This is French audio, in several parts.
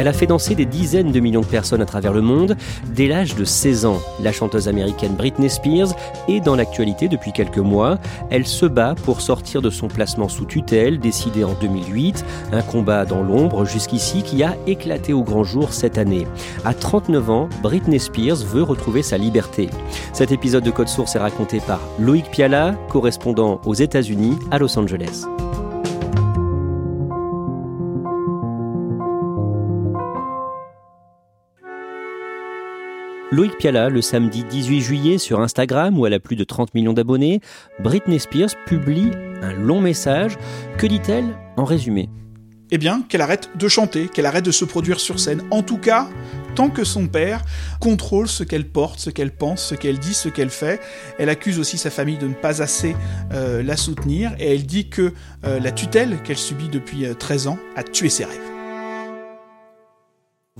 Elle a fait danser des dizaines de millions de personnes à travers le monde dès l'âge de 16 ans. La chanteuse américaine Britney Spears est dans l'actualité depuis quelques mois. Elle se bat pour sortir de son placement sous tutelle, décidé en 2008, un combat dans l'ombre jusqu'ici qui a éclaté au grand jour cette année. À 39 ans, Britney Spears veut retrouver sa liberté. Cet épisode de Code Source est raconté par Loïc Piala, correspondant aux États-Unis à Los Angeles. Loïc Piala, le samedi 18 juillet sur Instagram où elle a plus de 30 millions d'abonnés, Britney Spears publie un long message. Que dit-elle en résumé? Eh bien, qu'elle arrête de chanter, qu'elle arrête de se produire sur scène. En tout cas, tant que son père contrôle ce qu'elle porte, ce qu'elle pense, ce qu'elle dit, ce qu'elle fait. Elle accuse aussi sa famille de ne pas assez euh, la soutenir et elle dit que euh, la tutelle qu'elle subit depuis 13 euh, ans a tué ses rêves.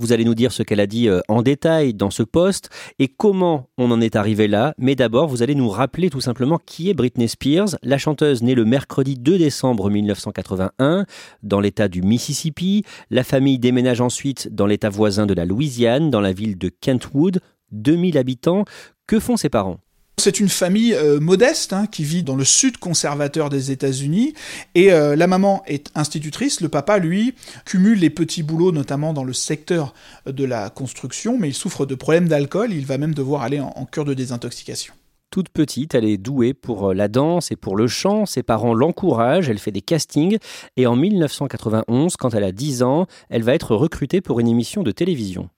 Vous allez nous dire ce qu'elle a dit euh, en détail dans ce poste et comment on en est arrivé là. Mais d'abord, vous allez nous rappeler tout simplement qui est Britney Spears, la chanteuse née le mercredi 2 décembre 1981 dans l'État du Mississippi. La famille déménage ensuite dans l'État voisin de la Louisiane, dans la ville de Kentwood, 2000 habitants. Que font ses parents? C'est une famille euh, modeste hein, qui vit dans le sud conservateur des États-Unis et euh, la maman est institutrice, le papa lui cumule les petits boulots notamment dans le secteur de la construction mais il souffre de problèmes d'alcool, il va même devoir aller en, en cure de désintoxication. Toute petite, elle est douée pour euh, la danse et pour le chant. Ses parents l'encouragent, elle fait des castings. Et en 1991, quand elle a 10 ans, elle va être recrutée pour une émission de télévision.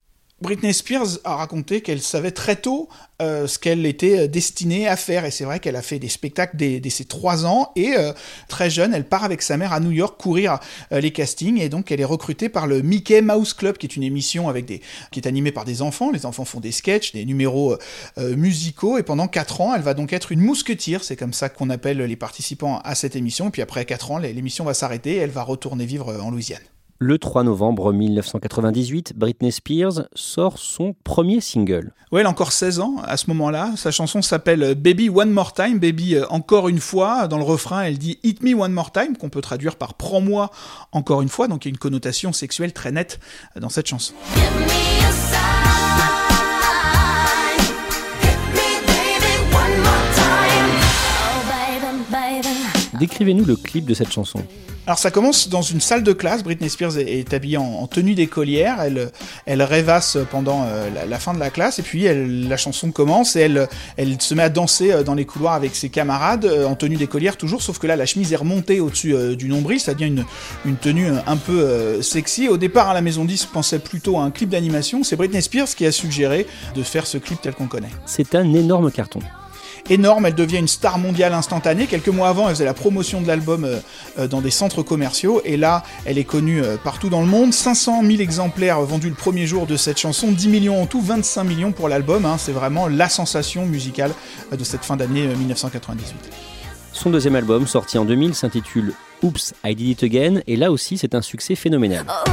Britney Spears a raconté qu'elle savait très tôt euh, ce qu'elle était euh, destinée à faire. Et c'est vrai qu'elle a fait des spectacles dès, ses trois ans. Et euh, très jeune, elle part avec sa mère à New York courir les castings. Et donc, elle est recrutée par le Mickey Mouse Club, qui est une émission avec des, qui est animée par des enfants. Les enfants font des sketchs, des numéros musicaux. Et pendant quatre ans, elle va donc être une mousquetière. C'est comme ça qu'on appelle les participants à cette émission. Et puis après quatre ans, l'émission va s'arrêter et elle va retourner vivre en Louisiane. Le 3 novembre 1998, Britney Spears sort son premier single. Oui, elle a encore 16 ans à ce moment-là. Sa chanson s'appelle Baby One More Time, Baby euh, encore une fois. Dans le refrain, elle dit Hit Me One More Time, qu'on peut traduire par Prends-moi encore une fois. Donc il y a une connotation sexuelle très nette dans cette chanson. Décrivez-nous le clip de cette chanson. Alors ça commence dans une salle de classe, Britney Spears est, habillée en, tenue d'écolière, elle, elle rêvasse pendant euh, la, fin de la classe, et puis elle, la chanson commence, et elle, elle se met à danser euh, dans les couloirs avec ses camarades, euh, en tenue d'écolière toujours, sauf que là la chemise est remontée au-dessus du nombril, ça devient une, une tenue un peu sexy. Au départ à la Maison 10 pensait plutôt à un clip d'animation, c'est Britney Spears qui a suggéré de faire ce clip tel qu'on connaît. C'est un énorme carton énorme. Elle devient une star mondiale instantanée. Quelques mois avant, elle faisait la promotion de l'album euh, euh, dans des centres commerciaux. Et là, elle est connue euh, partout dans le monde. 500 000 exemplaires vendus le premier jour de cette chanson. 10 millions en tout, 25 millions pour l'album. Hein. C'est vraiment la sensation musicale de cette fin d'année 1998. Son deuxième album, sorti en 2000, s'intitule Oops, I Did It Again. Et là aussi, c'est un succès phénoménal. Oh,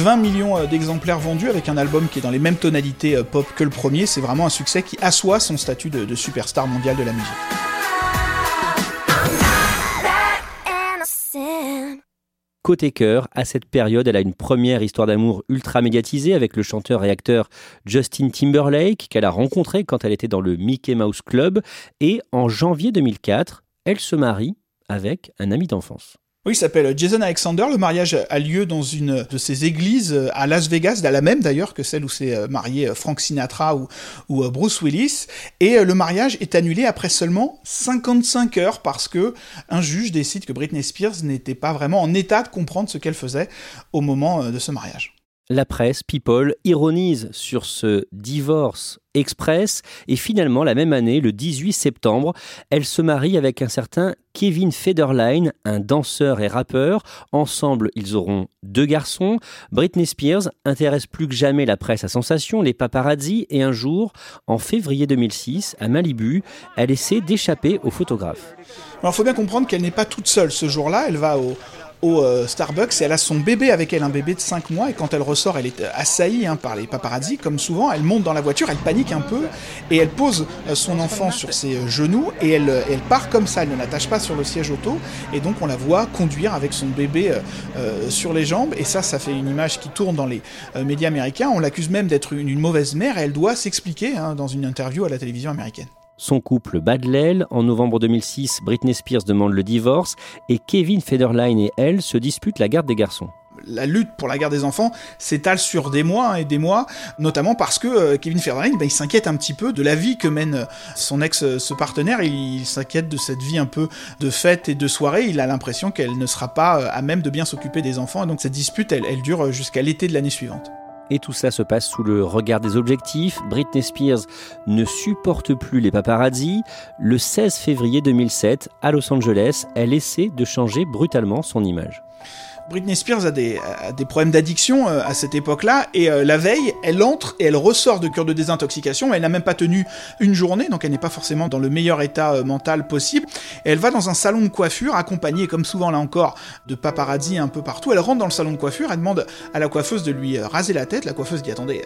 20 millions euh, d'exemplaires vendus avec un album qui est dans les mêmes tonalités euh, pop que le premier. C'est vraiment un succès qui assoit son statut de, superstar mondiale de la musique. Côté cœur, à cette période, elle a une première histoire d'amour ultra médiatisée avec le chanteur et acteur Justin Timberlake qu'elle a rencontré quand elle était dans le Mickey Mouse Club et en janvier 2004, elle se marie avec un ami d'enfance. Oui, il s'appelle Jason Alexander. Le mariage a lieu dans une de ces églises euh, à Las Vegas, la même d'ailleurs que celle où s'est euh, marié euh, Frank Sinatra ou, ou, Bruce Willis. Et le mariage est annulé après seulement 55 heures parce que un juge décide que Britney Spears n'était pas vraiment en état de comprendre ce qu'elle faisait au moment de ce mariage la presse, People, ironise sur ce divorce express et finalement la même année, le 18 septembre, elle se marie avec un certain Kevin Federline, un danseur et rappeur. Ensemble, ils auront deux garçons. Britney Spears intéresse plus que jamais la presse à sensation, les paparazzi, et un jour, en février 2006, à Malibu, elle essaie d'échapper aux photographes. Il faut bien comprendre qu'elle n'est pas toute seule ce jour-là. Elle va au, au euh, Starbucks et elle a son bébé avec elle, un bébé de 5 mois. Et quand elle ressort, elle est assaillie hein, par les paparazzi, comme souvent. Elle monte dans la voiture, elle panique un peu et elle pose euh, son enfant sur ses euh, genoux et elle, elle part comme ça. Elle ne l'attache pas sur le siège auto et donc on la voit conduire avec son bébé sur les jambes. Et ça, ça fait une image qui tourne dans les médias américains. On l'accuse même d'être une, mauvaise mère et elle doit s'expliquer hein, dans une interview à la télévision américaine. Son couple bat de l'aile. En novembre 2006, Britney Spears demande le divorce et Kevin Federline et elle se disputent la garde des garçons. La lutte pour la garde des enfants s'étale sur des mois et des mois, notamment parce que euh, Kevin Federline, il s'inquiète un petit peu de la vie que mène euh, son ex, euh, ce partenaire, il s'inquiète de cette vie un peu de fête et de soirée, il a l'impression qu'elle ne sera pas à même de bien s'occuper des enfants, et donc cette dispute, elle dure jusqu'à l'été de l'année suivante et tout ça se passe sous le regard des objectifs. Britney Spears ne supporte plus les paparazzi. Le 16 février 2007, à Los Angeles, elle essaie de changer brutalement son image. Britney Spears a des, problèmes d'addiction euh, à cette époque-là, et euh, la veille, elle entre et elle ressort de cure de désintoxication, elle n'a même pas tenu une journée, donc elle n'est pas forcément dans le meilleur état euh, mental possible, elle va dans un salon de coiffure, accompagnée, comme souvent là encore, de paparazzi un peu partout, elle rentre dans le salon de coiffure, elle demande à la coiffeuse de lui raser la tête, la coiffeuse dit « Attendez,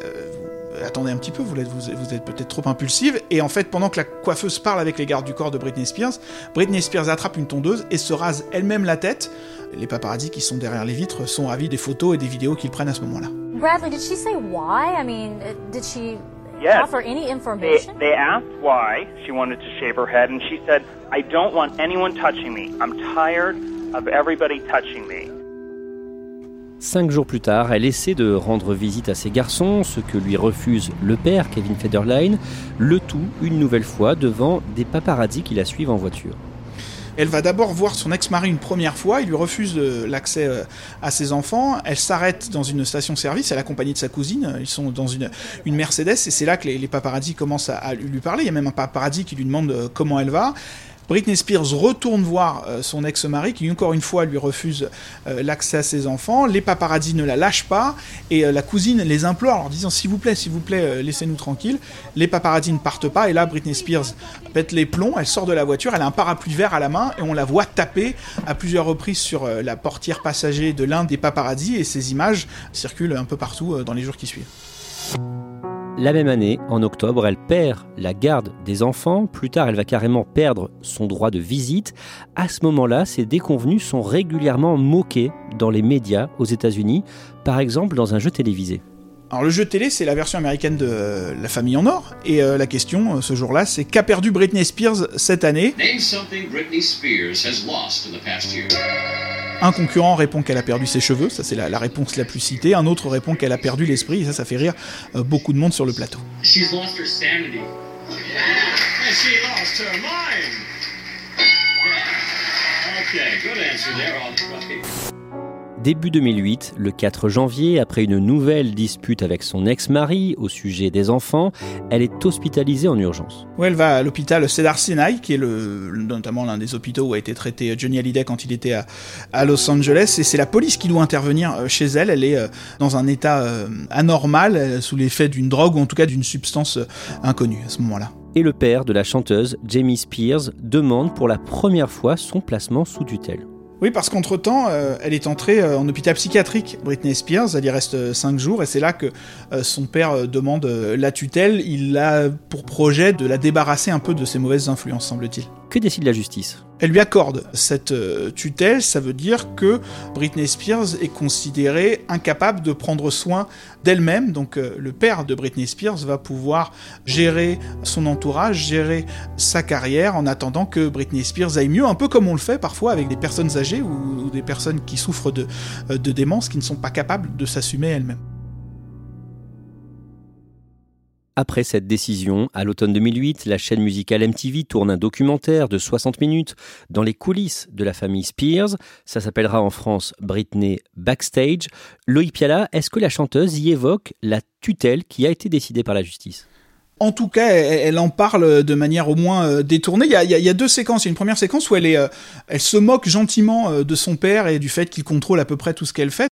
attendez un petit peu, vous, êtes peut-être trop impulsive. Et en fait, pendant que la coiffeuse parle avec les gardes du corps de Britney Spears, Britney Spears attrape une tondeuse et se rase elle-même la tête. Les paparazzis qui sont derrière les vitres sont ravis des photos et des vidéos qu'ils prennent à ce moment-là. Bradley, did she say why? I mean, uh, did she offer any information? They, they asked why she wanted to shave her head, and she said, I don't want anyone touching me. I'm tired of everybody touching me. Cinq jours plus tard, elle essaie de rendre visite à ses garçons, ce que lui refuse le père, Kevin Federline, le tout une nouvelle fois devant des paparazzis qui la suivent en voiture. Elle va d'abord voir son ex-mari une première fois, il lui refuse l'accès euh, à ses enfants, elle s'arrête dans une station-service, elle est accompagnée de sa cousine, ils sont dans une, une Mercedes, et c'est là que les, les paparazzis commencent à, lui parler, il y a même un paparazzi qui lui demande euh, comment elle va, Britney Spears retourne voir euh, son ex-mari qui encore une fois lui refuse euh, l'accès à ses enfants. Les paparazzi ne la lâchent pas et euh, la cousine les implore en leur disant s'il vous plaît, s'il vous plaît, laissez-nous tranquilles. Les paparazzi ne partent pas et là Britney Spears pète les plombs, elle sort de la voiture, elle a un parapluie vert à la main et on la voit taper à plusieurs reprises sur la portière passager de l'un des paparazzi et ces images circulent un peu partout dans les jours qui suivent. La même année, en octobre, elle perd la garde des enfants. Plus tard, elle va carrément perdre son droit de visite. À ce moment-là, ces déconvenus sont régulièrement moqués dans les médias aux États-Unis, par exemple dans un jeu télévisé. Alors le jeu télé, c'est la version américaine de La Famille en Or, et euh, la question euh, ce jour-là, c'est qu'a perdu Britney Spears cette année? Un concurrent répond qu'elle a perdu ses cheveux, ça c'est la, réponse la plus citée. Un autre répond qu'elle a perdu l'esprit, et ça, ça fait rire euh, beaucoup de monde sur le plateau. Début 2008, le 4 janvier, après une nouvelle dispute avec son ex-mari au sujet des enfants, elle est hospitalisée en urgence. Oui, elle va à l'hôpital Cedar Sinai, qui est le, notamment l'un des hôpitaux où a été traité Johnny Hallyday quand il était à, Los Angeles, et c'est la police qui doit intervenir euh, chez elle. Elle est euh, dans un état euh, anormal, sous l'effet d'une drogue ou en tout cas d'une substance inconnue à ce moment-là. Et le père de la chanteuse, Jamie Spears, demande pour la première fois son placement sous tutelle. Oui, parce qu'entre-temps, euh, elle est entrée euh, en hôpital psychiatrique, Britney Spears, elle y reste 5 euh, jours, et c'est là que son père demande la tutelle. Il a pour projet de la débarrasser un peu de ses mauvaises influences, semble-t-il. Décide la justice Elle lui accorde cette euh, tutelle, ça veut dire que Britney Spears est considérée incapable de prendre soin d'elle-même, donc euh, le père de Britney Spears va pouvoir gérer son entourage, gérer sa carrière en attendant que Britney Spears aille mieux, un peu comme on le fait parfois avec des personnes âgées ou, des personnes qui souffrent euh, de démence, qui ne sont pas capables de s'assumer elles-mêmes. Après cette décision, à l'automne 2008, la chaîne musicale MTV tourne un documentaire de 60 minutes dans les coulisses de la famille Spears. Ça s'appellera en France Britney Backstage. Loïc Piala, est-ce que la chanteuse y évoque la tutelle qui a été décidée par la justice? En tout cas, elle, en parle de manière au moins euh, détournée. Il y, a, deux séquences. Il y a une première séquence où elle, est, euh, elle se moque gentiment euh, de son père et du fait qu'il contrôle à peu près tout ce qu'elle fait.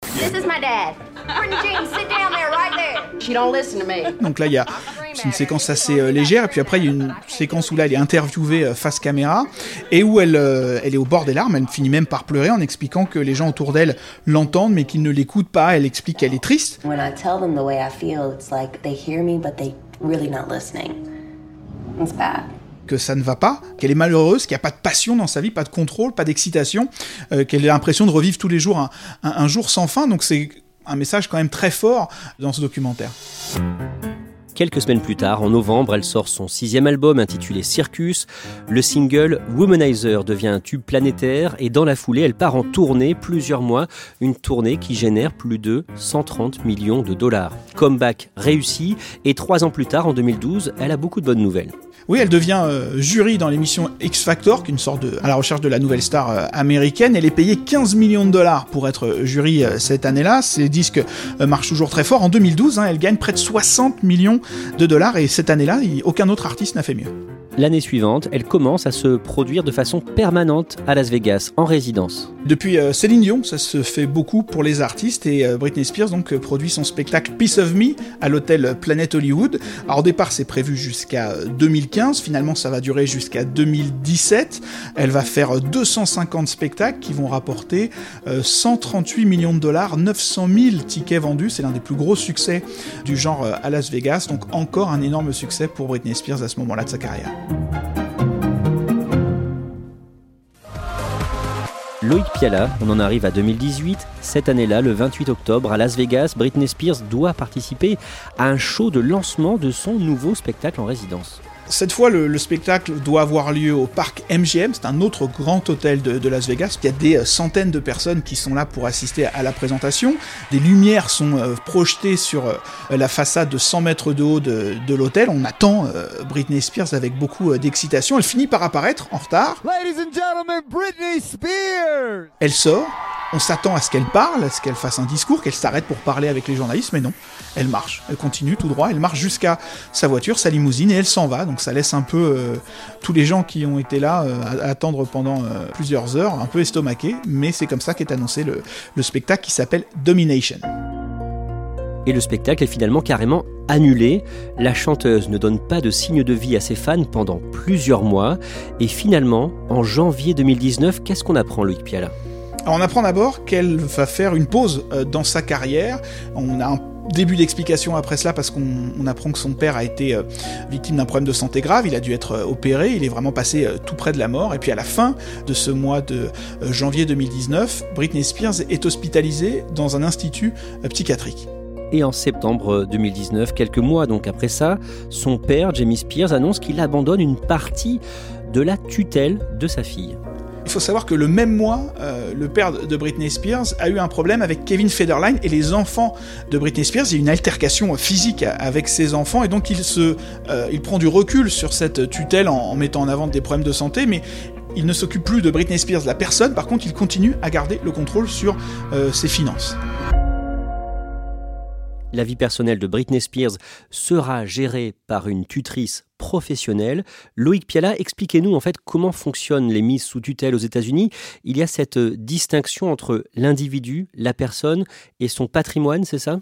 Donc là, il y a C'est une séquence assez légère. Et puis après, il y a une séquence où là, elle est interviewée face caméra et où elle, elle est au bord des larmes. Elle finit même par pleurer en expliquant que les gens autour d'elle l'entendent mais qu'ils ne l'écoutent pas. Elle explique qu'elle est triste. When I tell them the way I feel, it's like they hear me, but they really not listening. It's bad que ça ne va pas, qu'elle est malheureuse, qu'il n'y a pas de passion dans sa vie, pas de contrôle, pas d'excitation, euh, qu'elle a l'impression de revivre tous les jours un, jour sans fin. Donc c'est un message quand même très fort dans ce documentaire. Quelques semaines plus tard, en novembre, elle sort son sixième album intitulé Circus. Le single Womanizer devient un tube planétaire et dans la foulée, elle part en tournée plusieurs mois, une tournée qui génère plus de 130 millions de dollars. Comeback réussi et trois ans plus tard, en 2012, elle a beaucoup de bonnes nouvelles. Oui, elle devient euh, jury dans l'émission X Factor, une sorte de à la recherche de la nouvelle star euh, américaine. Elle est payée 15 millions de dollars pour être euh, jury cette année-là. Ses disques marchent toujours très fort. En 2012, hein, elle gagne près de 60 millions de dollars et cette année-là, aucun autre artiste n'a fait mieux. L'année suivante, elle commence à se produire de façon permanente à Las Vegas, en résidence. Depuis Céline Dion, ça se fait beaucoup pour les artistes et Britney Spears donc produit son spectacle Piece of Me à l'hôtel Planet Hollywood. Alors au départ, c'est prévu jusqu'à 2015 Finalement, ça va durer jusqu'à 2017. Elle va faire 250 spectacles qui vont rapporter 138 euh, millions de dollars, 900 000 tickets vendus. C'est l'un des plus gros succès du genre euh, à Las Vegas. Donc encore un énorme succès pour Britney Spears à ce moment-là de sa carrière. Loïc Piala, on en arrive à 2018. Cette année-là, le 28 octobre, à Las Vegas, Britney Spears doit participer à un show de lancement de son nouveau spectacle en résidence. Cette fois, le, spectacle doit avoir lieu au parc MGM, c'est un autre grand hôtel de, Las Vegas. Il y a des euh, centaines de personnes qui sont là pour assister à, la présentation. Des lumières sont euh, projetées sur euh, la façade de 100 mètres de haut de, l'hôtel. On attend Britney Spears avec beaucoup d'excitation. Elle finit par apparaître en retard. Ladies and gentlemen, Britney Spears Elle sort. On s'attend à ce qu'elle parle, à ce qu'elle fasse un discours, qu'elle s'arrête pour parler avec les journalistes, mais non. Elle marche. Elle continue tout droit. Elle marche jusqu'à sa voiture, sa limousine, et elle s'en va. Donc ça laisse un peu euh, tous les gens qui ont été là euh, à, attendre pendant euh, plusieurs heures, un peu estomaqués, mais c'est comme ça qu'est annoncé le, le spectacle qui s'appelle Domination. Et le spectacle est finalement carrément annulé. La chanteuse ne donne pas de signe de vie à ses fans pendant plusieurs mois. Et finalement, en janvier 2019, qu'est-ce qu'on apprend, Loïc Piala? On apprend d'abord qu'elle va faire une pause dans sa carrière. On a un début d'explication après cela parce qu'on apprend que son père a été euh, victime d'un problème de santé grave, il a dû être euh, opéré, il est vraiment passé euh, tout près de la mort, et puis à la fin de ce mois de janvier 2019, Britney Spears est hospitalisée dans un institut psychiatrique. Et en septembre 2019, quelques mois donc après ça, son père, Jamie Spears, annonce qu'il abandonne une partie de la tutelle de sa fille. Il faut savoir que le même mois, euh, le père de Britney Spears a eu un problème avec Kevin Federline et les enfants de Britney Spears. Il y a une altercation physique avec ses enfants et donc il, se, euh, il prend du recul sur cette tutelle en, mettant en avant des problèmes de santé, mais il ne s'occupe plus de Britney Spears, la personne. Par contre, il continue à garder le contrôle sur euh, ses finances. La vie personnelle de Britney Spears sera gérée par une tutrice professionnelle. Loïc Piala, expliquez-nous en fait comment fonctionnent les mises sous tutelle aux États-Unis. Il y a cette distinction entre l'individu, la personne et son patrimoine, c'est ça?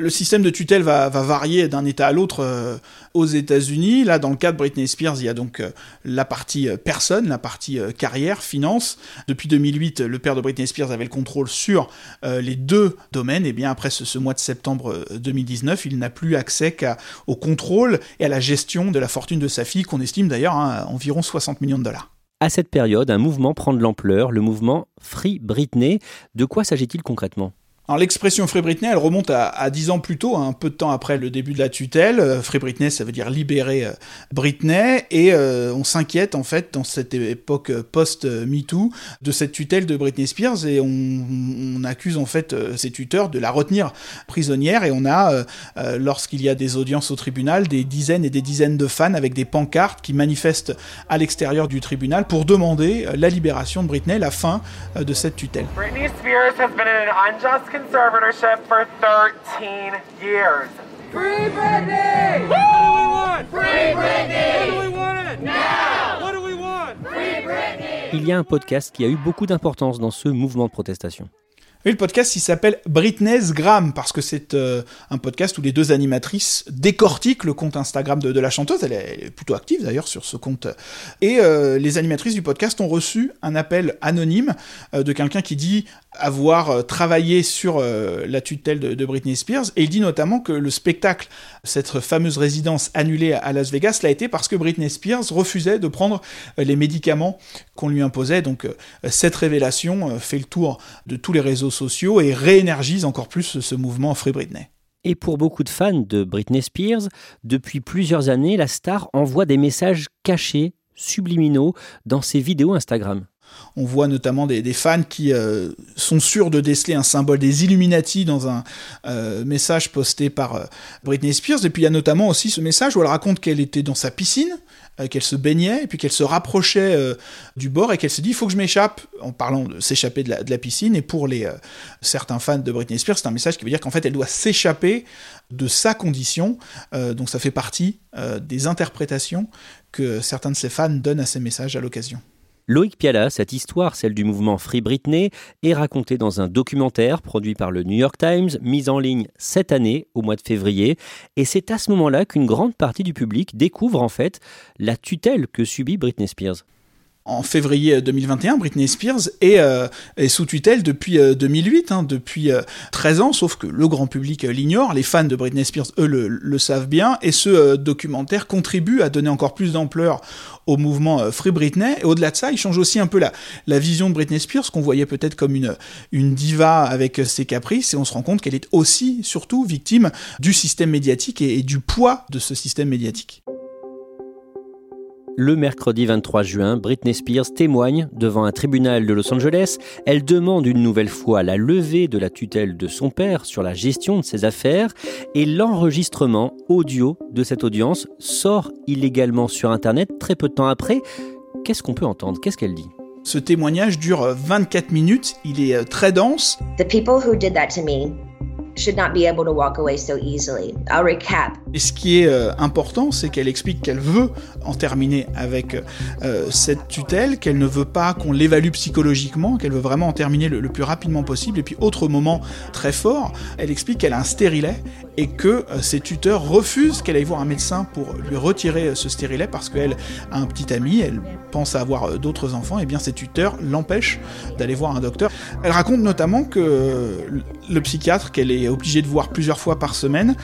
Le système de tutelle va, varier d'un État à l'autre euh, aux États-Unis. Là, dans le cas de Britney Spears, il y a donc euh, la partie euh, personne, la partie carrière, finance. Depuis 2008, le père de Britney Spears avait le contrôle sur les deux domaines. Et bien après ce, mois de septembre 2019, il n'a plus accès qu'au contrôle et à la gestion de la fortune de sa fille, qu'on estime d'ailleurs à environ 60 millions de dollars. À cette période, un mouvement prend de l'ampleur, le mouvement Free Britney. De quoi s'agit-il concrètement? L'expression Free Britney, elle remonte à, dix ans plus tôt, un peu de temps après le début de la tutelle. Euh, Free Britney, ça veut dire libérer euh, Britney, et euh, on s'inquiète en fait dans cette époque post-MeToo de cette tutelle de Britney Spears, et on, accuse en fait ses tuteurs de la retenir prisonnière, et on a, lorsqu'il y a des audiences au tribunal, des dizaines et des dizaines de fans avec des pancartes qui manifestent à l'extérieur du tribunal pour demander la libération de Britney, la fin de cette tutelle. Britney Spears has been in an unjust conservatorship for 13 years. Free Britney! What do we want? Free Britney! What do we want? Now! What do we want? Free Britney! Il y a un podcast qui a eu beaucoup d'importance dans ce mouvement de protestation. Le podcast, il s'appelle Britney's Gram, parce que c'est euh, un podcast où les deux animatrices décortiquent le compte Instagram de, la chanteuse. Elle est, plutôt active d'ailleurs sur ce compte. Et euh, les animatrices du podcast ont reçu un appel anonyme euh, de quelqu'un qui dit avoir travaillé sur la tutelle de, Britney Spears. Et il dit notamment que le spectacle, cette fameuse résidence annulée à Las Vegas, l'a été parce que Britney Spears refusait de prendre les médicaments qu'on lui imposait. Donc cette révélation fait le tour de tous les réseaux sociaux et réénergise encore plus ce mouvement Free Britney. Et pour beaucoup de fans de Britney Spears, depuis plusieurs années, la star envoie des messages cachés, subliminaux, dans ses vidéos Instagram. On voit notamment des, fans qui euh, sont sûrs de déceler un symbole des Illuminati dans un euh, message posté par euh, Britney Spears. Et puis il y a notamment aussi ce message où elle raconte qu'elle était dans sa piscine, qu'elle se baignait, et puis qu'elle se rapprochait du bord et qu'elle se dit il faut que je m'échappe, en parlant de s'échapper de la, piscine. Et pour les certains fans de Britney Spears, c'est un message qui veut dire qu'en fait elle doit s'échapper de sa condition. donc ça fait partie des interprétations que certains de ses fans donnent à ces messages à l'occasion. Loïc Piala, cette histoire, celle du mouvement Free Britney, est racontée dans un documentaire produit par le New York Times, mis en ligne cette année, au mois de février. Et c'est à ce moment-là qu'une grande partie du public découvre en fait la tutelle que subit Britney Spears en février 2021, Britney Spears est, euh, sous tutelle depuis 2008, euh, hein, depuis 13 euh, ans, sauf que le grand public l'ignore, les fans de Britney Spears, eux, le, savent bien, et ce documentaire contribue à donner encore plus d'ampleur au mouvement Free Britney, et au-delà de ça, il change aussi un peu la, vision de Britney Spears, qu'on voyait peut-être comme une diva avec ses caprices, et on se rend compte qu'elle est aussi, surtout, victime du système médiatique et du poids de ce système médiatique. Le mercredi 23 juin, Britney Spears témoigne devant un tribunal de Los Angeles. Elle demande une nouvelle fois la levée de la tutelle de son père sur la gestion de ses affaires et l'enregistrement audio de cette audience sort illégalement sur Internet très peu de temps après. Qu'est-ce qu'on peut entendre? Qu'est-ce qu'elle dit? Ce témoignage dure 24 minutes, il est euh, très dense. The people who did that to me should not be able to walk away so easily. I'll recap. Et ce qui est euh, important, c'est qu'elle explique qu'elle veut en terminer avec euh, cette tutelle, qu'elle ne veut pas qu'on l'évalue psychologiquement, qu'elle veut vraiment en terminer le, plus rapidement possible. Et puis, autre moment très fort, elle explique qu'elle a un stérilet et que euh, ses tuteurs refusent qu'elle aille voir un médecin pour lui retirer ce stérilet parce qu'elle a un petit ami, elle pense avoir d'autres enfants, et bien ses tuteurs l'empêchent d'aller voir un docteur. Elle raconte notamment que le psychiatre qu'elle est obligée de voir plusieurs fois par semaine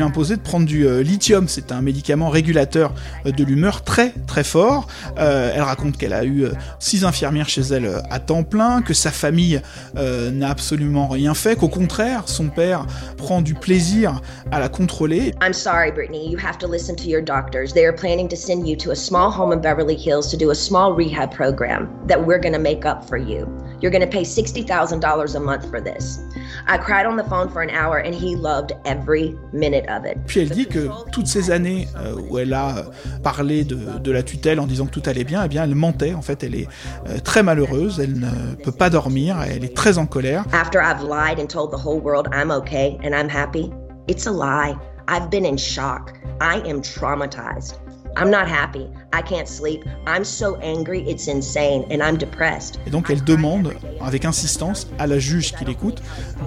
lui impose de prendre du euh, lithium. C'est un médicament régulateur euh, de l'humeur très très fort. Euh, elle raconte qu'elle a eu six infirmières chez elle à temps plein, que sa famille n'a absolument rien fait, qu'au contraire, son père prend du plaisir à la contrôler. I'm sorry, Brittany, you have to listen to your doctors. They are planning to send you to a small home in Beverly Hills to do a small rehab program that we're going to make up for you. You're going to pay $60,000 a month for this. I cried on the phone for an hour and he loved every minute of it. Puis elle dit que toutes ces années euh, où elle a euh, parlé de, de, la tutelle en disant que tout allait bien, eh bien elle mentait. En fait, elle est euh, très malheureuse, elle ne peut pas dormir, elle est très en colère. After I've lied and told the whole world I'm okay and I'm happy, it's a lie. I've been in shock. I am traumatized. I'm not happy. I can't sleep. I'm so angry, it's insane, and I'm depressed. Et donc elle demande, avec insistance, à la juge qui l'écoute,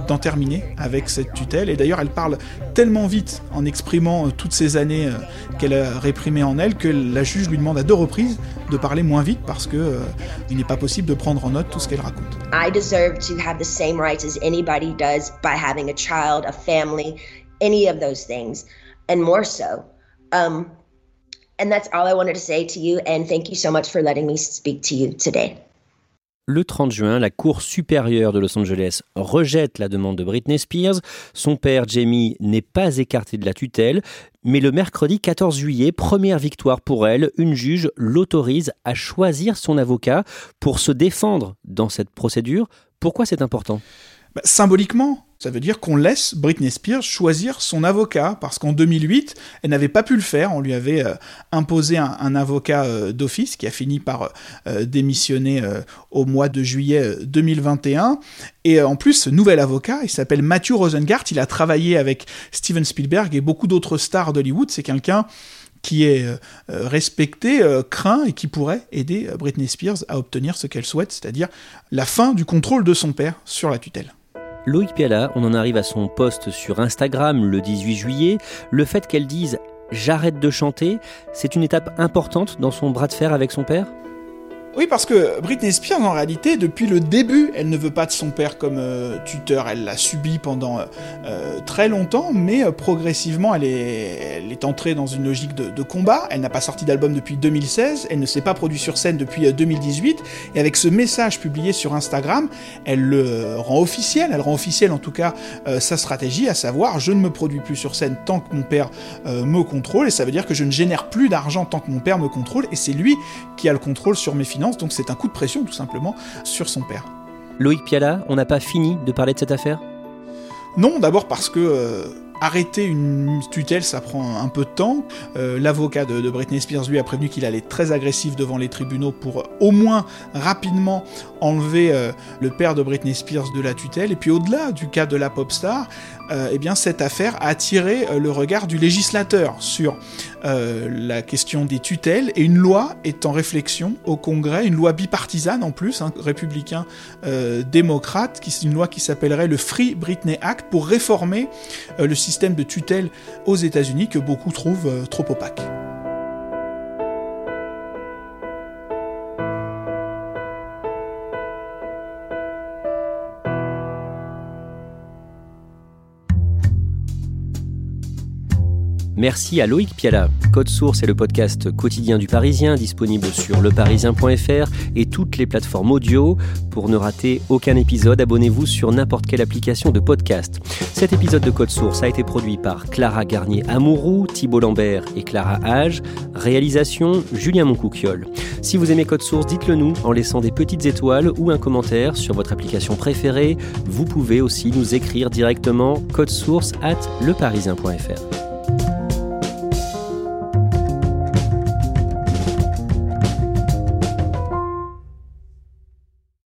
d'en terminer avec cette tutelle. Et d'ailleurs, elle parle tellement vite en exprimant euh, toutes ces années euh, qu'elle a réprimées en elle que la juge lui demande à deux reprises de parler moins vite parce que euh, il n'est pas possible de prendre en note tout ce qu'elle raconte. I deserve to have the same rights as anybody does by having a child, a family, any of those things, and more so. Um, And that's all I wanted to say to you. And thank you so much for letting me speak to you today. Le 30 juin, la Cour supérieure de Los Angeles rejette la demande de Britney Spears. Son père, Jamie, n'est pas écarté de la tutelle. Mais le mercredi 14 juillet, première victoire pour elle, une juge l'autorise à choisir son avocat pour se défendre dans cette procédure. Pourquoi c'est important? Bah, Symboliquement, ça veut dire qu'on laisse Britney Spears choisir son avocat, parce qu'en 2008, elle n'avait pas pu le faire. On lui avait euh, imposé un, avocat euh, d'office qui a fini par euh, démissionner au mois de juillet 2021. Et en plus, ce nouvel avocat, il s'appelle Matthew Rosengart. Il a travaillé avec Steven Spielberg et beaucoup d'autres stars d'Hollywood. C'est quelqu'un qui est respecté, craint et qui pourrait aider Britney Spears à obtenir ce qu'elle souhaite, c'est-à-dire la fin du contrôle de son père sur la tutelle. Loïc Piala, on en arrive à son post sur Instagram le 18 juillet. Le fait qu'elle dise j'arrête de chanter, c'est une étape importante dans son bras de fer avec son père? Oui, parce que Britney Spears, en réalité, depuis le début, elle ne veut pas de son père comme euh, tuteur. Elle l'a subi pendant euh, euh, très longtemps, mais progressivement, elle est, elle est entrée dans une logique de, combat. Elle n'a pas sorti d'album depuis 2016, elle ne s'est pas produite sur scène depuis 2018, et avec ce message publié sur Instagram, elle le rend officiel, elle rend officiel en tout cas sa stratégie, à savoir, je ne me produis plus sur scène tant que mon père me contrôle, et ça veut dire que je ne génère plus d'argent tant que mon père me contrôle, et c'est lui qui a le contrôle sur mes finances donc c'est un coup de pression tout simplement sur son père. Loïc Piala, on n'a pas fini de parler de cette affaire? Non, d'abord parce que euh, arrêter une tutelle, ça prend un peu de temps. Euh, l'avocat de, Britney Spears, lui, a prévenu qu'il allait être très agressif devant les tribunaux pour au moins rapidement enlever euh, le père de Britney Spears de la tutelle. Et puis au-delà du cas de la pop star, euh, eh bien cette affaire a attiré le regard du législateur sur la question des tutelles et une loi est en réflexion au Congrès, une loi bipartisane en plus, hein, républicain démocrate, qui, une loi qui s'appellerait le Free Britney Act pour réformer le système de tutelle aux États-Unis que beaucoup trouvent trop opaque. Merci à Loïc Piala. Code Source est le podcast quotidien du Parisien, disponible sur leparisien.fr et toutes les plateformes audio. Pour ne rater aucun épisode, abonnez-vous sur n'importe quelle application de podcast. Cet épisode de Code Source a été produit par Clara Garnier-Amouroux, Thibault Lambert et Clara Hage. Réalisation Julien Moncouquiole. Si vous aimez Code Source, dites-le nous en laissant des petites étoiles ou un commentaire sur votre application préférée. Vous pouvez aussi nous écrire directement code source at leparisien.fr.